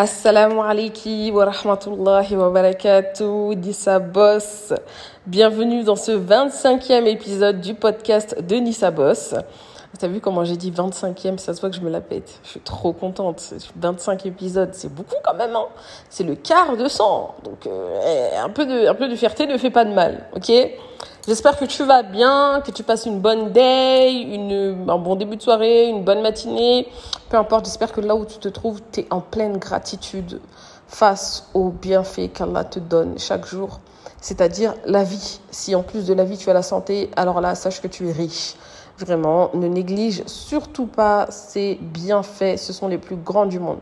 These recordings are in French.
Assalamu alaikum wa rahmatullahi wa barakatuh, Nissa Boss. Bienvenue dans ce 25e épisode du podcast de Nissa Boss. T'as vu comment j'ai dit 25e, ça se voit que je me la pète. Je suis trop contente. 25 épisodes, c'est beaucoup quand même. Hein c'est le quart de 100. Donc euh, un, peu de, un peu de fierté ne fait pas de mal, ok? J'espère que tu vas bien, que tu passes une bonne day, une, un bon début de soirée, une bonne matinée. Peu importe, j'espère que là où tu te trouves, tu es en pleine gratitude face aux bienfaits qu'Allah te donne chaque jour. C'est-à-dire la vie. Si en plus de la vie, tu as la santé, alors là, sache que tu es riche. Vraiment, ne néglige surtout pas ces bienfaits. Ce sont les plus grands du monde.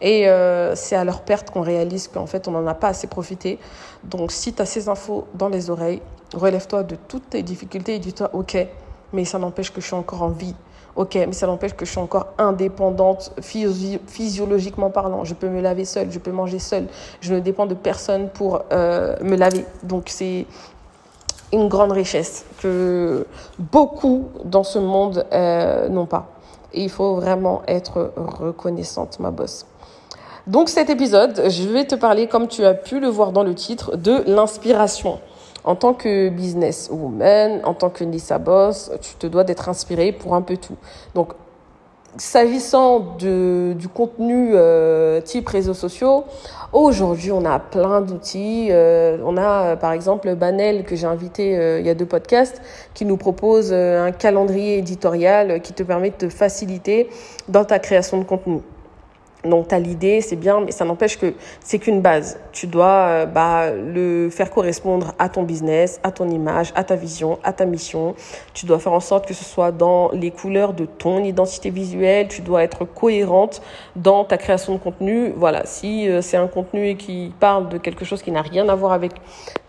Et euh, c'est à leur perte qu'on réalise qu'en fait, on n'en a pas assez profité. Donc, si tu as ces infos dans les oreilles, relève-toi de toutes tes difficultés et dis-toi, OK, mais ça n'empêche que je suis encore en vie. Ok, mais ça n'empêche que je suis encore indépendante physiologiquement parlant. Je peux me laver seule, je peux manger seule. Je ne dépends de personne pour euh, me laver. Donc c'est une grande richesse que beaucoup dans ce monde euh, n'ont pas. Et il faut vraiment être reconnaissante, ma bosse. Donc cet épisode, je vais te parler, comme tu as pu le voir dans le titre, de l'inspiration. En tant que business woman, en tant que Nissa Boss, tu te dois d'être inspiré pour un peu tout. Donc S'agissant du contenu euh, type réseaux sociaux, aujourd'hui on a plein d'outils. Euh, on a euh, par exemple Banel que j'ai invité il y a deux podcasts qui nous propose un calendrier éditorial qui te permet de te faciliter dans ta création de contenu. Donc, tu as l'idée, c'est bien, mais ça n'empêche que c'est qu'une base. Tu dois euh, bah, le faire correspondre à ton business, à ton image, à ta vision, à ta mission. Tu dois faire en sorte que ce soit dans les couleurs de ton identité visuelle. Tu dois être cohérente dans ta création de contenu. Voilà, si euh, c'est un contenu qui parle de quelque chose qui n'a rien à voir avec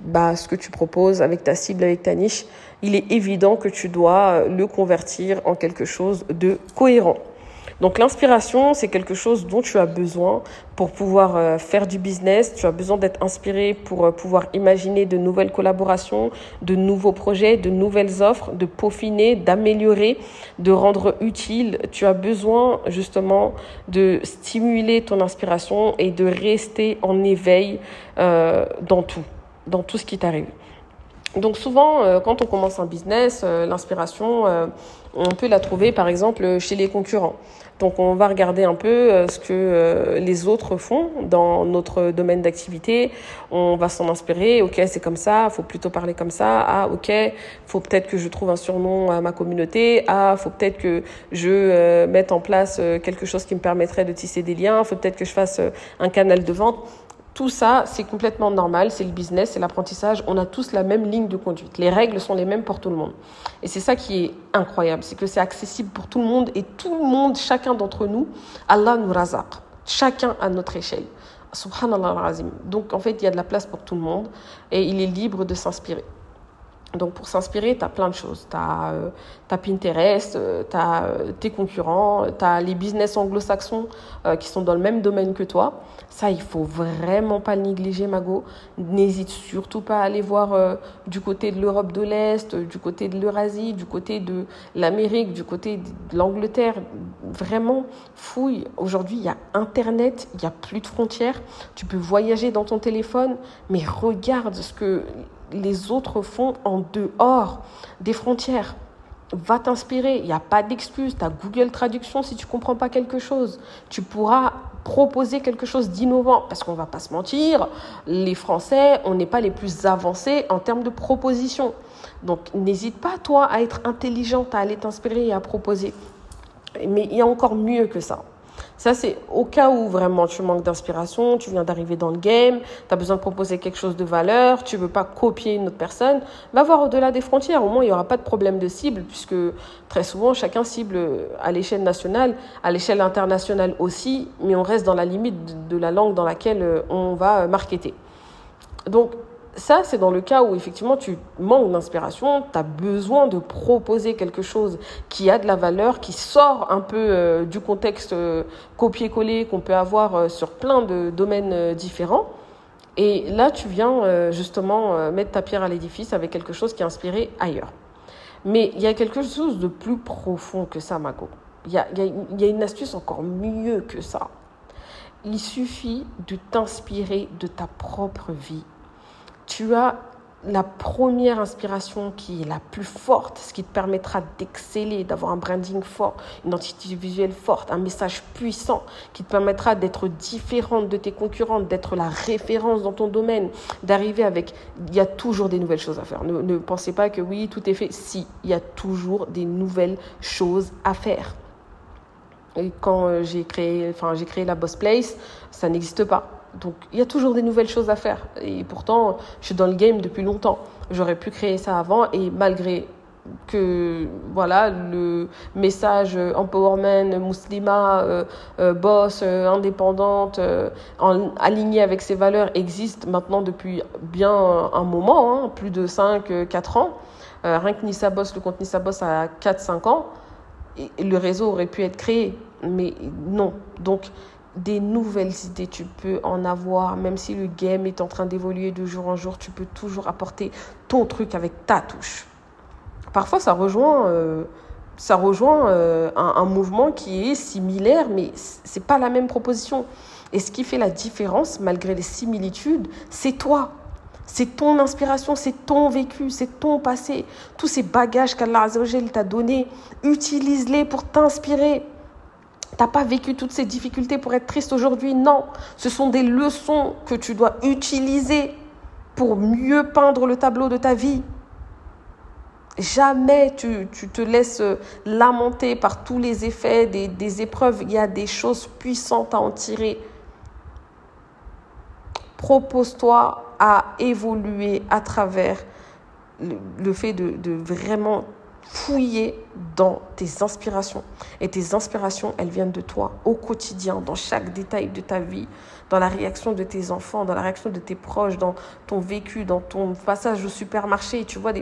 bah, ce que tu proposes, avec ta cible, avec ta niche, il est évident que tu dois euh, le convertir en quelque chose de cohérent. Donc l'inspiration, c'est quelque chose dont tu as besoin pour pouvoir euh, faire du business. Tu as besoin d'être inspiré pour euh, pouvoir imaginer de nouvelles collaborations, de nouveaux projets, de nouvelles offres, de peaufiner, d'améliorer, de rendre utile. Tu as besoin justement de stimuler ton inspiration et de rester en éveil euh, dans tout, dans tout ce qui t'arrive. Donc souvent, quand on commence un business, l'inspiration, on peut la trouver par exemple chez les concurrents. Donc on va regarder un peu euh, ce que euh, les autres font dans notre domaine d'activité. On va s'en inspirer. Ok, c'est comme ça. Faut plutôt parler comme ça. Ah, ok. Faut peut-être que je trouve un surnom à ma communauté. Ah, faut peut-être que je euh, mette en place quelque chose qui me permettrait de tisser des liens. Faut peut-être que je fasse un canal de vente. Tout ça, c'est complètement normal, c'est le business, c'est l'apprentissage. On a tous la même ligne de conduite. Les règles sont les mêmes pour tout le monde. Et c'est ça qui est incroyable, c'est que c'est accessible pour tout le monde et tout le monde, chacun d'entre nous, Allah nous razaq. Chacun à notre échelle. Subhanallah. Donc en fait, il y a de la place pour tout le monde et il est libre de s'inspirer. Donc pour s'inspirer, tu as plein de choses. Tu as, euh, Pinterest, euh, tu as euh, tes concurrents, tu as les business anglo-saxons qui sont dans le même domaine que toi. Ça, il faut vraiment pas le négliger, Mago. N'hésite surtout pas à aller voir du côté de l'Europe de l'Est, du côté de l'Eurasie, du côté de l'Amérique, du côté de l'Angleterre. Vraiment, fouille. Aujourd'hui, il y a Internet, il n'y a plus de frontières. Tu peux voyager dans ton téléphone, mais regarde ce que les autres font en dehors des frontières. Va t'inspirer, il n'y a pas d'excuse, tu as Google Traduction si tu comprends pas quelque chose. Tu pourras proposer quelque chose d'innovant, parce qu'on va pas se mentir, les Français, on n'est pas les plus avancés en termes de propositions. Donc n'hésite pas, toi, à être intelligente, à aller t'inspirer et à proposer. Mais il y a encore mieux que ça. Ça, c'est au cas où vraiment tu manques d'inspiration, tu viens d'arriver dans le game, tu as besoin de proposer quelque chose de valeur, tu veux pas copier une autre personne, va voir au-delà des frontières. Au moins, il n'y aura pas de problème de cible, puisque très souvent, chacun cible à l'échelle nationale, à l'échelle internationale aussi, mais on reste dans la limite de la langue dans laquelle on va marketer. Donc, ça, c'est dans le cas où effectivement tu manques d'inspiration, tu as besoin de proposer quelque chose qui a de la valeur, qui sort un peu euh, du contexte euh, copier-coller qu'on peut avoir euh, sur plein de domaines différents. Et là, tu viens justement mettre ta pierre à l'édifice avec quelque chose qui est inspiré ailleurs. Mais il y a quelque chose de plus profond que ça, Mago. Il y a une astuce encore mieux que ça. il suffit de t'inspirer de ta propre vie. Tu as la première inspiration qui est la plus forte, ce qui te permettra d'exceller, d'avoir un branding fort, une identité visuelle forte, un message puissant qui te permettra d'être différente de tes concurrents, d'être la référence dans ton domaine, d'arriver avec... Il y a toujours des nouvelles choses à faire. Ne, ne pensez pas que oui, tout est fait. Si, il y a toujours des nouvelles choses à faire. Et quand euh, j'ai créé, enfin, j'ai créé la Boss Place, ça n'existe pas. Donc il y a toujours des nouvelles choses à faire. Et pourtant, je suis dans le game depuis longtemps. J'aurais pu créer ça avant et malgré que voilà le message empowerment muslima euh, euh, boss euh, indépendante en, avec ses valeurs existe maintenant depuis bien un moment hein, plus de 5 4 ans rien que Nissa Boss le compte Nissa Boss a 4 5 ans le réseau aurait pu être créé mais non donc des nouvelles idées, tu peux en avoir, même si le game est en train d'évoluer de jour en jour, tu peux toujours apporter ton truc avec ta touche. Parfois, ça rejoint, euh, ça rejoint euh, un, mouvement qui est similaire, mais c'est pas la même proposition. Et ce qui fait la différence, malgré les similitudes, c'est toi. C'est ton inspiration, c'est ton vécu, c'est ton passé. Tous ces bagages qu'Allah t'a donnés, utilise-les pour t'inspirer. T'as pas vécu toutes ces difficultés pour être triste aujourd'hui? Non, ce sont des leçons que tu dois utiliser pour mieux peindre le tableau de ta vie. Jamais tu, te laisses lamenter par tous les effets des, épreuves. Il y a des choses puissantes à en tirer. Propose-toi à évoluer à travers le, fait de vraiment fouiller dans tes inspirations. Et tes inspirations, elles viennent de toi au quotidien, dans chaque détail de ta vie, dans la réaction de tes enfants, dans la réaction de tes proches, dans ton vécu, dans ton passage au supermarché. Tu vois,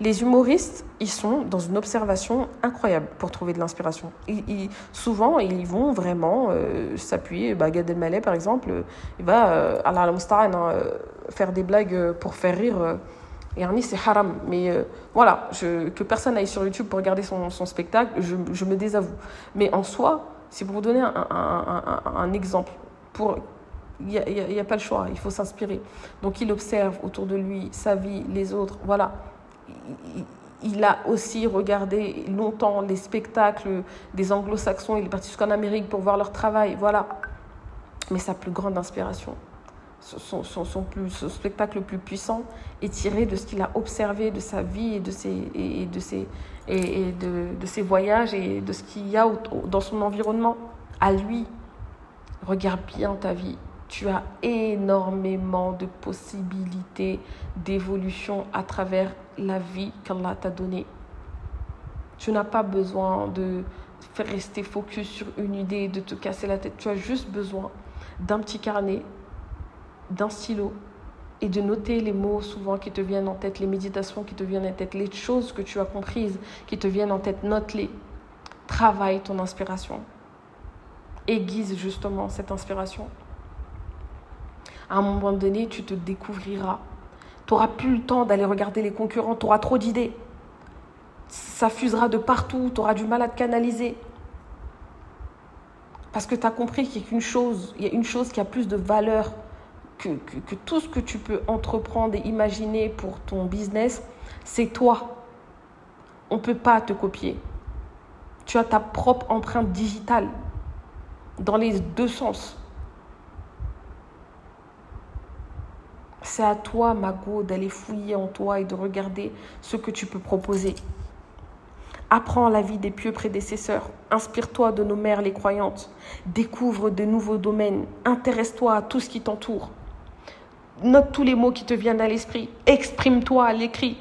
les humoristes, ils sont dans une observation incroyable pour trouver de l'inspiration. souvent, ils vont vraiment euh, s'appuyer. Bah, Gad Elmaleh, par exemple, il va, euh, à la hein, euh, faire des blagues pour faire rire et c'est haram. Mais euh, voilà, que personne aille sur YouTube pour regarder son, spectacle, je, me désavoue. Mais en soi, c'est pour vous donner un, exemple. Pour il n'y a, a, pas le choix, il faut s'inspirer. Donc il observe autour de lui sa vie, les autres, voilà. Il, a aussi regardé longtemps les spectacles des anglo-saxons, il est parti jusqu'en Amérique pour voir leur travail, voilà. Mais sa plus grande inspiration, son, son, plus, spectacle le plus puissant est tiré de ce qu'il a observé de sa vie et de ses, et de ses, et de, de ses voyages et de ce qu'il y a dans son environnement. À lui, regarde bien ta vie. Tu as énormément de possibilités d'évolution à travers la vie qu'Allah t'a donnée. Tu n'as pas besoin de rester focus sur une idée, de te casser la tête. Tu as juste besoin d'un petit carnet d'un stylo et de noter les mots souvent qui te viennent en tête, les méditations qui te viennent en tête, les choses que tu as comprises qui te viennent en tête, note-les. Travaille ton inspiration. Aiguise justement cette inspiration. À un moment donné, tu te découvriras. Tu n'auras plus le temps d'aller regarder les concurrents, tu auras trop d'idées. Ça fusera de partout, tu auras du mal à te canaliser. Parce que tu as compris qu'il y a qu'une chose, il y a une chose qui a plus de valeur que, tout ce que tu peux entreprendre et imaginer pour ton business, c'est toi. On ne peut pas te copier. Tu as ta propre empreinte digitale dans les deux sens. C'est à toi, Mago, d'aller fouiller en toi et de regarder ce que tu peux proposer. Apprends la vie des pieux prédécesseurs. Inspire-toi de nos mères les croyantes. Découvre de nouveaux domaines. Intéresse-toi à tout ce qui t'entoure. Note tous les mots qui te viennent à l'esprit. Exprime-toi à l'écrit.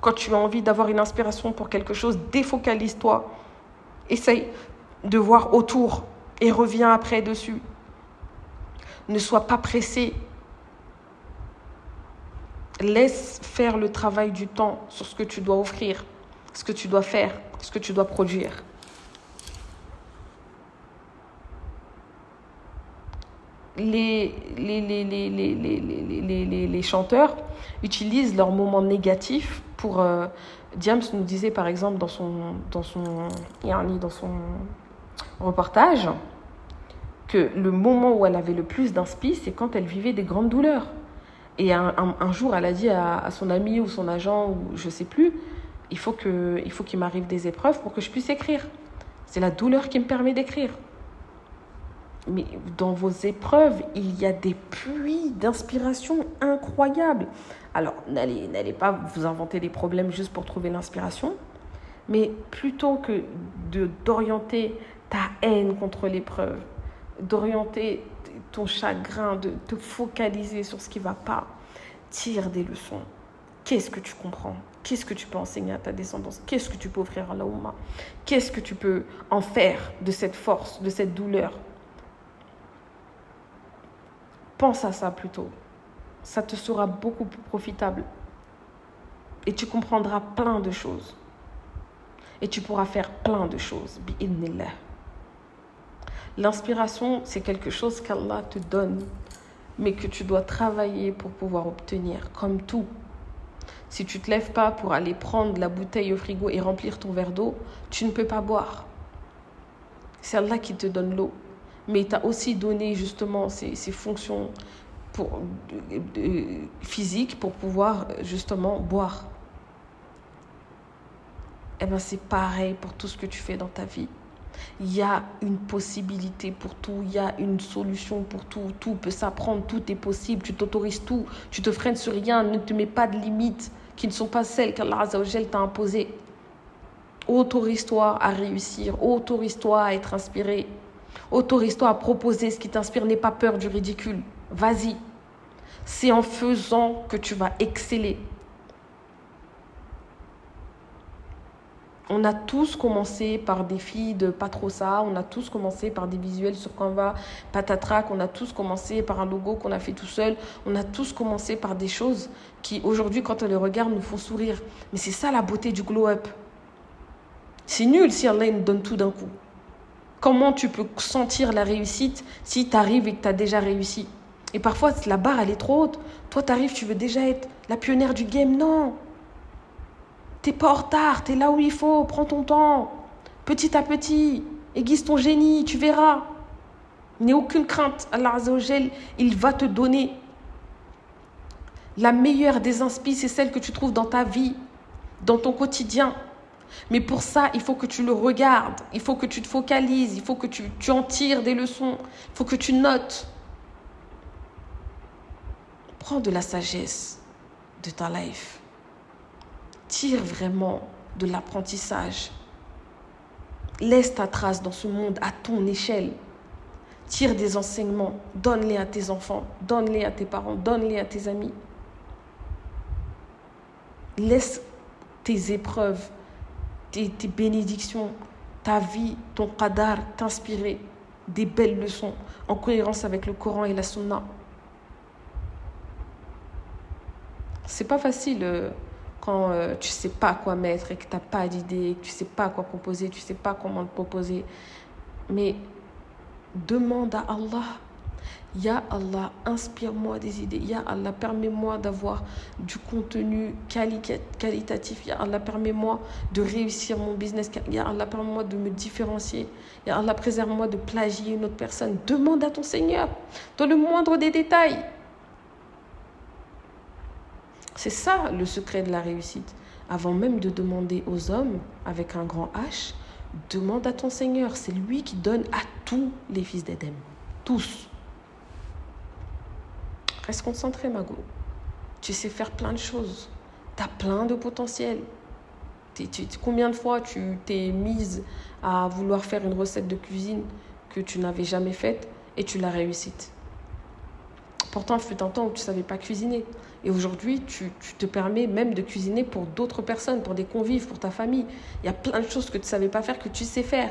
Quand tu as envie d'avoir une inspiration pour quelque chose, défocalise-toi. Essaye de voir autour et reviens après dessus. Ne sois pas pressé. Laisse faire le travail du temps sur ce que tu dois offrir, ce que tu dois faire, ce que tu dois produire. Les, les, les, les, chanteurs utilisent leurs moments négatifs pour... Euh, Diams nous disait par exemple dans son, dans son, dans son reportage que le moment où elle avait le plus d'inspi, c'est quand elle vivait des grandes douleurs. Et un, jour, elle a dit à, son ami ou son agent, ou je sais plus, il faut qu'il m'arrive des épreuves pour que je puisse écrire. C'est la douleur qui me permet d'écrire. Mais dans vos épreuves, il y a des puits d'inspiration incroyables. Alors, n'allez pas vous inventer des problèmes juste pour trouver l'inspiration, mais plutôt que d'orienter ta haine contre l'épreuve, d'orienter ton chagrin, de te focaliser sur ce qui ne va pas, tire des leçons. Qu'est-ce que tu comprends? Qu'est-ce que tu peux enseigner à ta descendance? Qu'est-ce que tu peux offrir à la Qu'est-ce que tu peux en faire de cette force, de cette douleur? Pense à ça plutôt. Ça te sera beaucoup plus profitable. Et tu comprendras plein de choses. Et tu pourras faire plein de choses. L'inspiration, c'est quelque chose qu'Allah te donne, mais que tu dois travailler pour pouvoir obtenir, comme tout. Si tu ne te lèves pas pour aller prendre la bouteille au frigo et remplir ton verre d'eau, tu ne peux pas boire. C'est Allah qui te donne l'eau. Mais il t'a aussi donné justement ces, fonctions physiques pour pouvoir justement boire. Eh bien, c'est pareil pour tout ce que tu fais dans ta vie. Il y a une possibilité pour tout, il y a une solution pour tout, tout peut s'apprendre, tout est possible, tu t'autorises tout, tu te freines sur rien, ne te mets pas de limites qui ne sont pas celles qu'Allah t'a imposées. Autorise-toi à réussir, autorise-toi à être inspiré, autorise-toi à proposer ce qui t'inspire, n'aie pas peur du ridicule, vas-y. C'est en faisant que tu vas exceller. on a tous commencé par des filles de pas trop ça, on a tous commencé par des visuels sur Canva, patatrac, on a tous commencé par un logo qu'on a fait tout seul, on a tous commencé par des choses qui aujourd'hui quand on les regarde nous font sourire. Mais c'est ça la beauté du glow up. C'est nul si Allah nous donne tout d'un coup. Comment tu peux sentir la réussite si tu arrives et que tu as déjà réussi? Et parfois la barre elle est trop haute. Toi tu arrives, tu veux déjà être la pionnière du game. Non, T'es pas en retard, t'es là où il faut, prends ton temps. Petit à petit, aiguise ton génie, tu verras. N'aie aucune crainte. Allah Azzawajal, il va te donner. La meilleure des inspi, c'est celle que tu trouves dans ta vie, dans ton quotidien. Mais pour ça, il faut que tu le regardes, il faut que tu te focalises, il faut que tu, tu en tires des leçons, il faut que tu notes. Prends de la sagesse de ta life tire vraiment de l'apprentissage. Laisse ta trace dans ce monde à ton échelle. Tire des enseignements, donne-les à tes enfants, donne-les à tes parents, donne-les à tes amis. Laisse tes épreuves, tes, bénédictions, ta vie, ton qadar t'inspirer des belles leçons en cohérence avec le Coran et la Sunna. C'est pas facile euh, quand euh, tu sais pas quoi mettre et que tu n'as pas d'idée, que tu sais pas quoi proposer, tu sais pas comment te proposer. Mais demande à Allah. Ya Allah, inspire-moi des idées. Ya Allah, permets-moi d'avoir du contenu qualitatif. Ya Allah, permets-moi de réussir mon business. Ya Allah, permets-moi de me différencier. Ya Allah, préserve-moi de plagier une autre personne. Demande à ton Seigneur, dans le moindre des détails. C'est ça le secret de la réussite. Avant même de demander aux hommes avec un grand H, demande à ton Seigneur. C'est lui qui donne à tous les fils d'Éden. Tous. Reste concentré, Mago. Tu sais faire plein de choses. Tu as plein de potentiel. combien de fois tu t'es mise à vouloir faire une recette de cuisine que tu n'avais jamais faite et tu l'as réussite? Pourtant, il fut un temps où tu ne savais pas cuisiner. Et aujourd'hui, tu, te permets même de cuisiner pour d'autres personnes, pour des convives, pour ta famille. Il y a plein de choses que tu ne savais pas faire, que tu sais faire,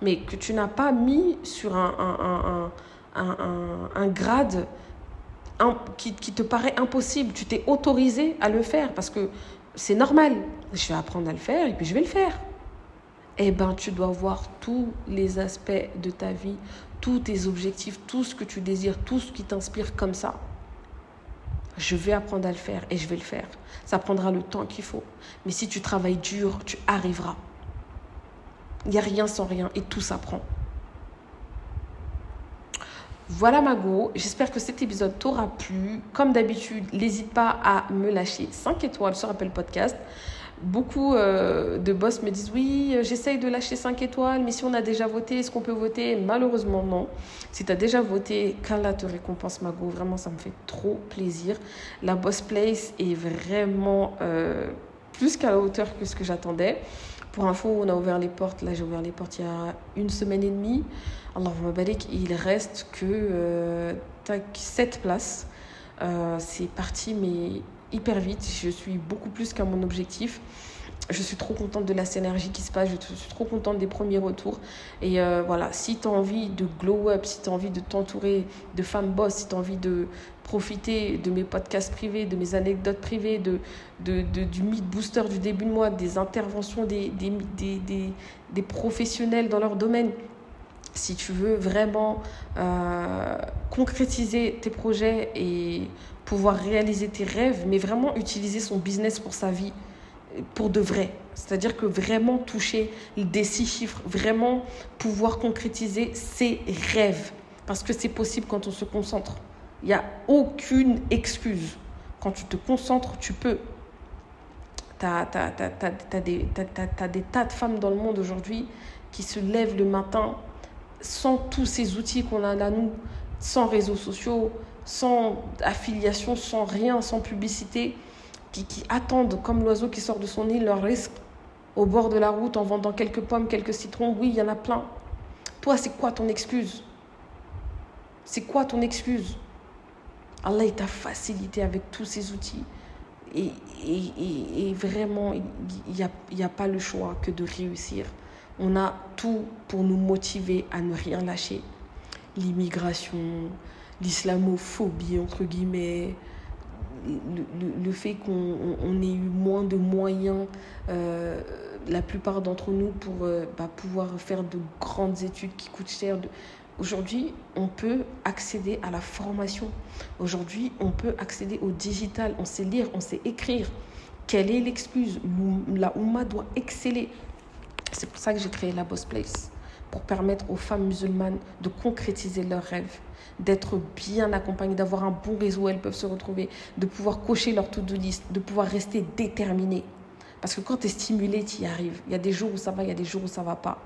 mais que tu n'as pas mis sur un, un, grade qui, qui, te paraît impossible. Tu t'es autorisé à le faire parce que c'est normal. Je vais apprendre à le faire et puis je vais le faire. Eh bien, tu dois voir tous les aspects de ta vie, tous tes objectifs, tout ce que tu désires, tout ce qui t'inspire comme ça je vais apprendre à le faire et je vais le faire. Ça prendra le temps qu'il faut. Mais si tu travailles dur, tu arriveras. Il n'y a rien sans rien et tout s'apprend. Voilà Mago, j'espère que cet épisode t'aura plu. Comme d'habitude, n'hésite pas à me lâcher 5 étoiles sur Apple Podcast. Beaucoup euh, de boss me disent oui, j'essaye de lâcher 5 étoiles, mais si on a déjà voté, est-ce qu'on peut voter? Malheureusement non. Si tu as déjà voté, qu'Allah te récompense Mago, vraiment ça me fait trop plaisir. La Boss Place est vraiment euh, plus qu'à la hauteur que ce que j'attendais. Pour info, on a ouvert les portes, là j'ai ouvert les portes il y a une semaine et demie. Allah barik, il reste que euh, 7 places. Euh, c'est parti, mais hyper vite. Je suis beaucoup plus qu'à mon objectif. Je suis trop contente de la synergie qui se passe. Je suis trop contente des premiers retours. Et euh, voilà, si tu as envie de glow up, si tu as envie de t'entourer de femmes boss, si tu as envie de profiter de mes podcasts privés, de mes anecdotes privées, de, de, du Meet Booster du début de mois, des interventions des, des, des, des professionnels dans leur domaine, si tu veux vraiment euh, concrétiser tes projets et pouvoir réaliser tes rêves, mais vraiment utiliser son business pour sa vie, pour de vrai. C'est-à-dire que vraiment toucher des six chiffres, vraiment pouvoir concrétiser ses rêves. Parce que c'est possible quand on se concentre. Il n'y a aucune excuse. Quand tu te concentres, tu peux. Tu as, des, tas de femmes dans le monde aujourd'hui qui se lèvent le matin sans tous ces outils qu'on a là, nous, sans réseaux sociaux, sans affiliation, sans rien, sans publicité, qui, qui attendent comme l'oiseau qui sort de son île leur risque au bord de la route en vendant quelques pommes, quelques citrons. Oui, il y en a plein. Toi, c'est quoi ton excuse? C'est quoi ton excuse? Allah t'a facilité avec tous ces outils. Et, et, et, vraiment, il n'y a, a pas le choix que de réussir. On a tout pour nous motiver à ne rien lâcher. L'immigration, l'islamophobie, entre guillemets, le, fait qu'on ait eu moins de moyens, euh, la plupart d'entre nous, pour euh, bah, pouvoir faire de grandes études qui coûtent cher. Aujourd'hui, on peut accéder à la formation. Aujourd'hui, on peut accéder au digital. On sait lire, on sait écrire. Quelle est l'excuse? La Oumma doit exceller. C'est pour ça que j'ai créé la Boss Place, pour permettre aux femmes musulmanes de concrétiser leurs rêves, d'être bien accompagnées, d'avoir un bon réseau où elles peuvent se retrouver, de pouvoir cocher leur to-do list, de pouvoir rester déterminées. Parce que quand tu es stimulé, tu y arrives. Il y a des jours où ça va, il y a des jours où ça va pas.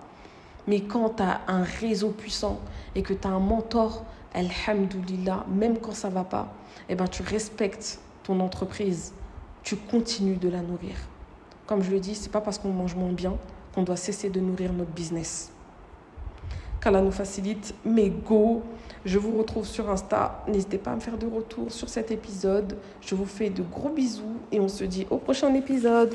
Mais quand tu as un réseau puissant et que tu as un mentor, alhamdoulilah, même quand ça va pas, eh ben, tu respectes ton entreprise. Tu continues de la nourrir. Comme je le dis, c'est pas parce qu'on mange moins bien on doit cesser de nourrir notre business. Qu'Allah nous facilite, mais go Je vous retrouve sur Insta. N'hésitez pas à me faire de retour sur cet épisode. Je vous fais de gros bisous et on se dit au prochain épisode.